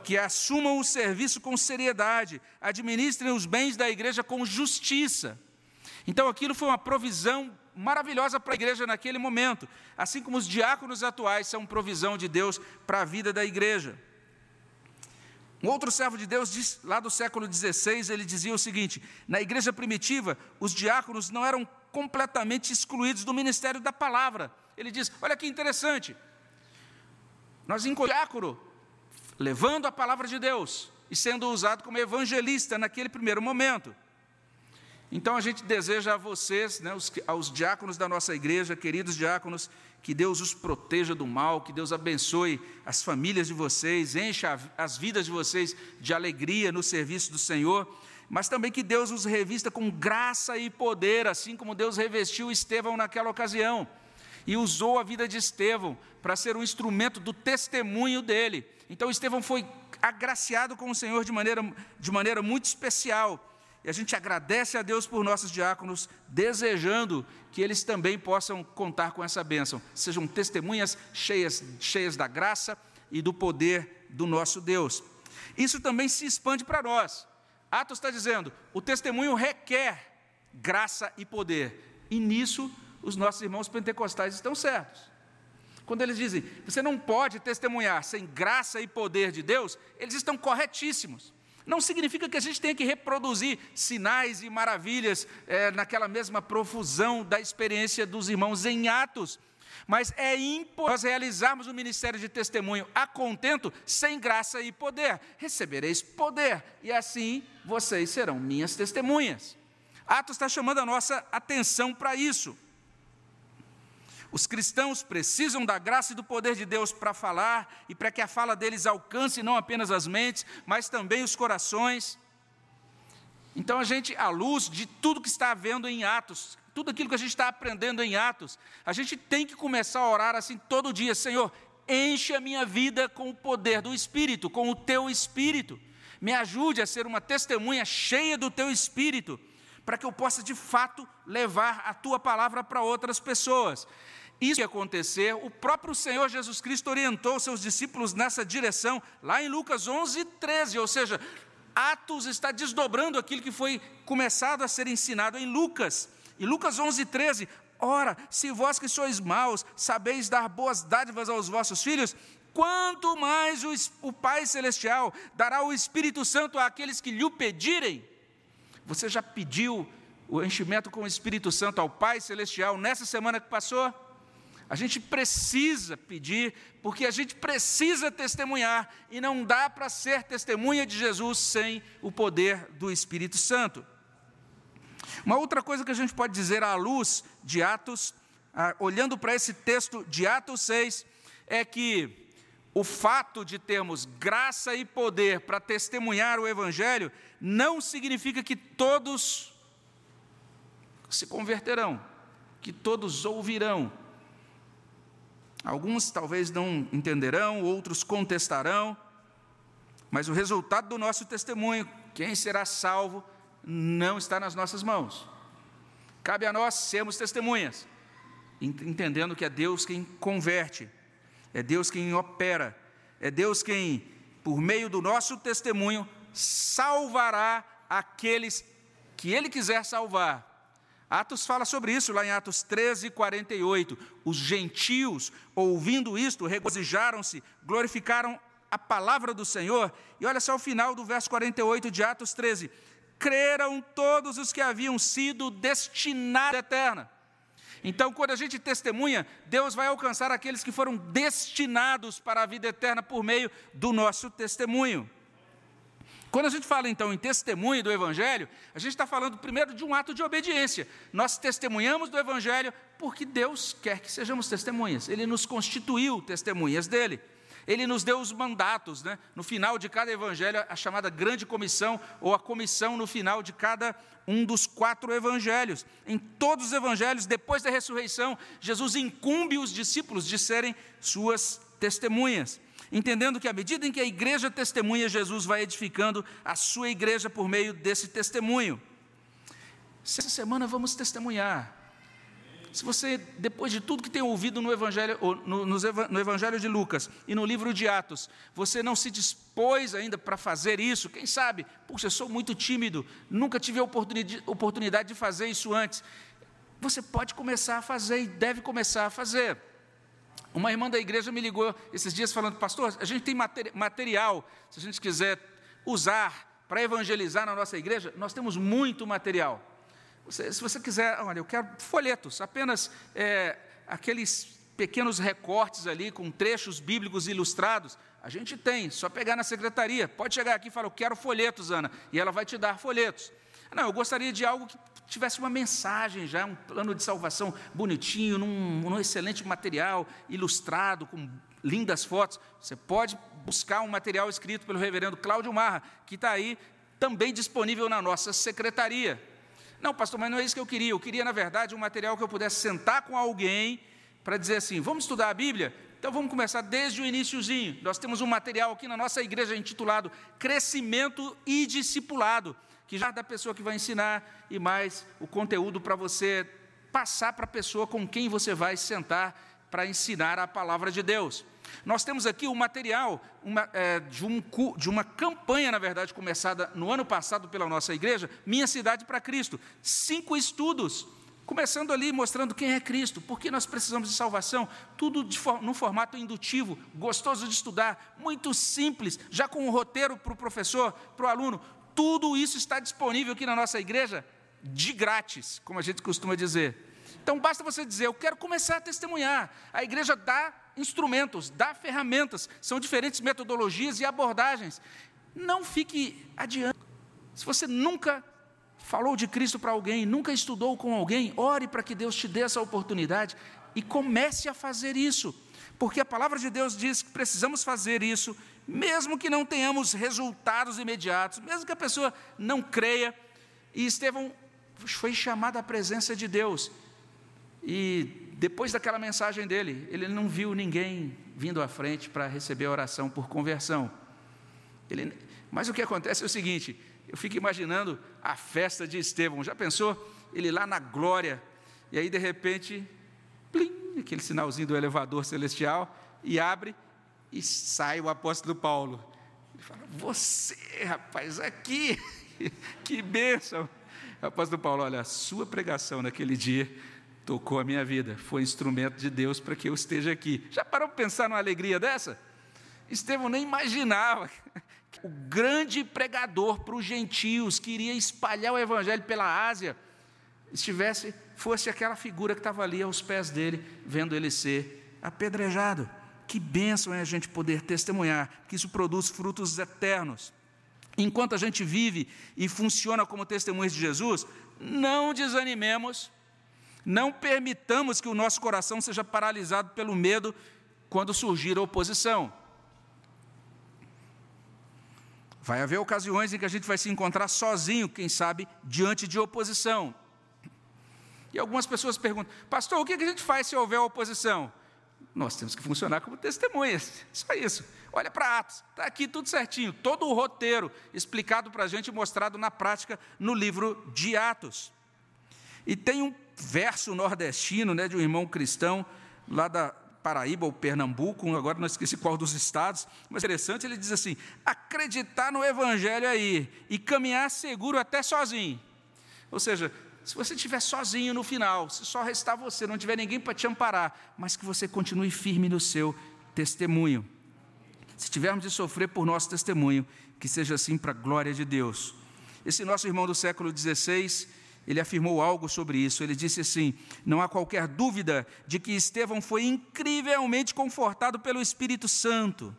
que assumam o serviço com seriedade, administrem os bens da igreja com justiça. Então, aquilo foi uma provisão maravilhosa para a igreja naquele momento, assim como os diáconos atuais são provisão de Deus para a vida da igreja. Um outro servo de Deus, diz, lá do século XVI, ele dizia o seguinte: na igreja primitiva, os diáconos não eram completamente excluídos do ministério da palavra. Ele diz: olha que interessante, nós diácono levando a palavra de Deus e sendo usado como evangelista naquele primeiro momento. Então a gente deseja a vocês, né, os, aos diáconos da nossa igreja, queridos diáconos, que Deus os proteja do mal, que Deus abençoe as famílias de vocês, encha as vidas de vocês de alegria no serviço do Senhor, mas também que Deus os revista com graça e poder, assim como Deus revestiu Estevão naquela ocasião e usou a vida de Estevão para ser um instrumento do testemunho dele então Estevão foi agraciado com o Senhor de maneira, de maneira muito especial. E a gente agradece a Deus por nossos diáconos, desejando que eles também possam contar com essa bênção. Sejam testemunhas cheias, cheias da graça e do poder do nosso Deus. Isso também se expande para nós. Atos está dizendo: o testemunho requer graça e poder. E nisso os nossos irmãos pentecostais estão certos. Quando eles dizem, você não pode testemunhar sem graça e poder de Deus, eles estão corretíssimos. Não significa que a gente tenha que reproduzir sinais e maravilhas é, naquela mesma profusão da experiência dos irmãos em Atos. Mas é importante nós realizarmos o ministério de testemunho a contento, sem graça e poder. Recebereis poder, e assim vocês serão minhas testemunhas. Atos está chamando a nossa atenção para isso. Os cristãos precisam da graça e do poder de Deus para falar e para que a fala deles alcance não apenas as mentes, mas também os corações. Então a gente, à luz de tudo que está havendo em Atos, tudo aquilo que a gente está aprendendo em Atos, a gente tem que começar a orar assim todo dia: Senhor, enche a minha vida com o poder do Espírito, com o teu Espírito. Me ajude a ser uma testemunha cheia do teu Espírito, para que eu possa de fato levar a tua palavra para outras pessoas isso ia acontecer, o próprio Senhor Jesus Cristo orientou seus discípulos nessa direção, lá em Lucas 11, 13, ou seja, Atos está desdobrando aquilo que foi começado a ser ensinado em Lucas. E Lucas 11, 13, ora, se vós que sois maus, sabeis dar boas dádivas aos vossos filhos, quanto mais o, o Pai Celestial dará o Espírito Santo àqueles que lhe pedirem. Você já pediu o enchimento com o Espírito Santo ao Pai Celestial nessa semana que passou? A gente precisa pedir, porque a gente precisa testemunhar, e não dá para ser testemunha de Jesus sem o poder do Espírito Santo. Uma outra coisa que a gente pode dizer à luz de Atos, ah, olhando para esse texto de Atos 6, é que o fato de termos graça e poder para testemunhar o Evangelho não significa que todos se converterão, que todos ouvirão, Alguns talvez não entenderão, outros contestarão, mas o resultado do nosso testemunho, quem será salvo, não está nas nossas mãos. Cabe a nós sermos testemunhas, entendendo que é Deus quem converte, é Deus quem opera, é Deus quem, por meio do nosso testemunho, salvará aqueles que Ele quiser salvar, Atos fala sobre isso lá em Atos 13, 48. Os gentios, ouvindo isto, regozijaram-se, glorificaram a palavra do Senhor. E olha só o final do verso 48 de Atos 13: creram todos os que haviam sido destinados à eterna. Então, quando a gente testemunha, Deus vai alcançar aqueles que foram destinados para a vida eterna por meio do nosso testemunho. Quando a gente fala então em testemunho do Evangelho, a gente está falando primeiro de um ato de obediência. Nós testemunhamos do Evangelho porque Deus quer que sejamos testemunhas. Ele nos constituiu testemunhas dele. Ele nos deu os mandatos, né? no final de cada evangelho, a chamada grande comissão, ou a comissão no final de cada um dos quatro evangelhos. Em todos os evangelhos, depois da ressurreição, Jesus incumbe os discípulos de serem suas testemunhas entendendo que à medida em que a igreja testemunha, Jesus vai edificando a sua igreja por meio desse testemunho. Essa semana vamos testemunhar. Se você, depois de tudo que tem ouvido no Evangelho, no, no Evangelho de Lucas e no livro de Atos, você não se dispôs ainda para fazer isso, quem sabe, puxa, eu sou muito tímido, nunca tive a oportunidade, de fazer isso antes. Você pode começar a fazer e deve começar a fazer. Uma irmã da igreja me ligou esses dias falando, pastor, a gente tem material, se a gente quiser usar para evangelizar na nossa igreja, nós temos muito material. Se você quiser, olha, eu quero folhetos, apenas é, aqueles pequenos recortes ali com trechos bíblicos ilustrados, a gente tem, só pegar na secretaria. Pode chegar aqui e falar, eu quero folhetos, Ana, e ela vai te dar folhetos. Não, eu gostaria de algo que tivesse uma mensagem já, um plano de salvação bonitinho, num, num excelente material, ilustrado, com lindas fotos. Você pode buscar um material escrito pelo reverendo Cláudio Marra, que está aí também disponível na nossa secretaria. Não, pastor, mas não é isso que eu queria. Eu queria, na verdade, um material que eu pudesse sentar com alguém para dizer assim: vamos estudar a Bíblia? Então vamos começar desde o iníciozinho. Nós temos um material aqui na nossa igreja intitulado Crescimento e Discipulado que já da pessoa que vai ensinar e mais o conteúdo para você passar para a pessoa com quem você vai sentar para ensinar a palavra de Deus. Nós temos aqui o material uma, é, de, um, de uma campanha, na verdade, começada no ano passado pela nossa igreja, Minha Cidade para Cristo. Cinco estudos, começando ali mostrando quem é Cristo, por que nós precisamos de salvação, tudo de, num formato indutivo, gostoso de estudar, muito simples, já com um roteiro para o professor, para o aluno. Tudo isso está disponível aqui na nossa igreja, de grátis, como a gente costuma dizer. Então basta você dizer, eu quero começar a testemunhar. A igreja dá instrumentos, dá ferramentas, são diferentes metodologias e abordagens. Não fique adiante. Se você nunca falou de Cristo para alguém, nunca estudou com alguém, ore para que Deus te dê essa oportunidade e comece a fazer isso. Porque a palavra de Deus diz que precisamos fazer isso, mesmo que não tenhamos resultados imediatos, mesmo que a pessoa não creia. E Estevão foi chamado à presença de Deus. E depois daquela mensagem dele, ele não viu ninguém vindo à frente para receber a oração por conversão. Ele, mas o que acontece é o seguinte: eu fico imaginando a festa de Estevão. Já pensou? Ele lá na glória, e aí de repente, plim, aquele sinalzinho do elevador celestial, e abre e sai o apóstolo Paulo. Ele fala: Você, rapaz, aqui, que bênção. O apóstolo Paulo, olha, a sua pregação naquele dia tocou a minha vida, foi instrumento de Deus para que eu esteja aqui. Já parou para pensar numa alegria dessa? Estevão nem imaginava o grande pregador para os gentios que iria espalhar o evangelho pela Ásia estivesse, fosse aquela figura que estava ali aos pés dele, vendo ele ser apedrejado. Que bênção é a gente poder testemunhar que isso produz frutos eternos. Enquanto a gente vive e funciona como testemunhas de Jesus, não desanimemos não permitamos que o nosso coração seja paralisado pelo medo quando surgir a oposição. Vai haver ocasiões em que a gente vai se encontrar sozinho, quem sabe, diante de oposição. E algumas pessoas perguntam, pastor, o que a gente faz se houver oposição? Nós temos que funcionar como testemunhas, só isso. Olha para Atos, está aqui tudo certinho, todo o roteiro explicado para a gente, mostrado na prática no livro de Atos. E tem um verso nordestino né, de um irmão cristão lá da Paraíba ou Pernambuco, agora não esqueci qual dos estados, mas interessante, ele diz assim: acreditar no Evangelho aí e caminhar seguro até sozinho. Ou seja, se você estiver sozinho no final, se só restar você, não tiver ninguém para te amparar, mas que você continue firme no seu testemunho. Se tivermos de sofrer por nosso testemunho, que seja assim para a glória de Deus. Esse nosso irmão do século XVI, ele afirmou algo sobre isso. Ele disse assim: Não há qualquer dúvida de que Estevão foi incrivelmente confortado pelo Espírito Santo.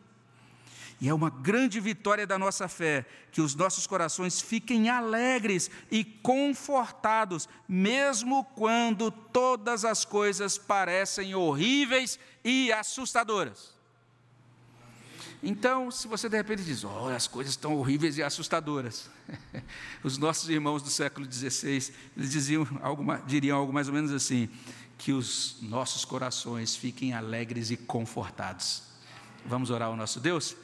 E é uma grande vitória da nossa fé que os nossos corações fiquem alegres e confortados, mesmo quando todas as coisas parecem horríveis e assustadoras. Então, se você de repente diz, oh, as coisas estão horríveis e assustadoras. Os nossos irmãos do século XVI, eles diziam algo, diriam algo mais ou menos assim, que os nossos corações fiquem alegres e confortados. Vamos orar ao nosso Deus?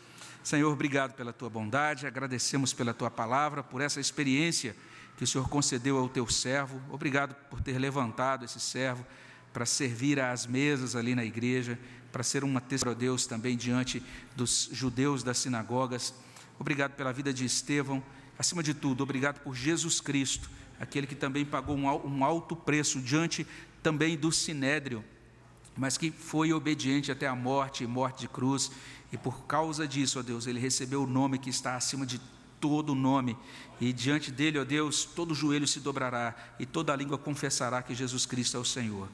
Senhor, obrigado pela tua bondade, agradecemos pela tua palavra, por essa experiência que o Senhor concedeu ao teu servo. Obrigado por ter levantado esse servo para servir às mesas ali na igreja para ser uma testemunha a Deus também diante dos judeus das sinagogas. Obrigado pela vida de Estevão. Acima de tudo, obrigado por Jesus Cristo, aquele que também pagou um alto preço diante também do sinédrio, mas que foi obediente até a morte e morte de cruz. E por causa disso, ó Deus, ele recebeu o nome que está acima de todo nome, e diante dele, ó Deus, todo joelho se dobrará e toda língua confessará que Jesus Cristo é o Senhor.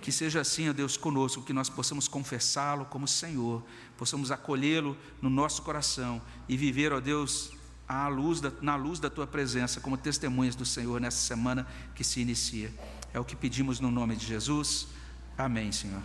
Que seja assim, ó Deus, conosco, que nós possamos confessá-lo como Senhor, possamos acolhê-lo no nosso coração e viver, ó Deus, à luz da, na luz da tua presença, como testemunhas do Senhor nessa semana que se inicia. É o que pedimos no nome de Jesus. Amém, Senhor.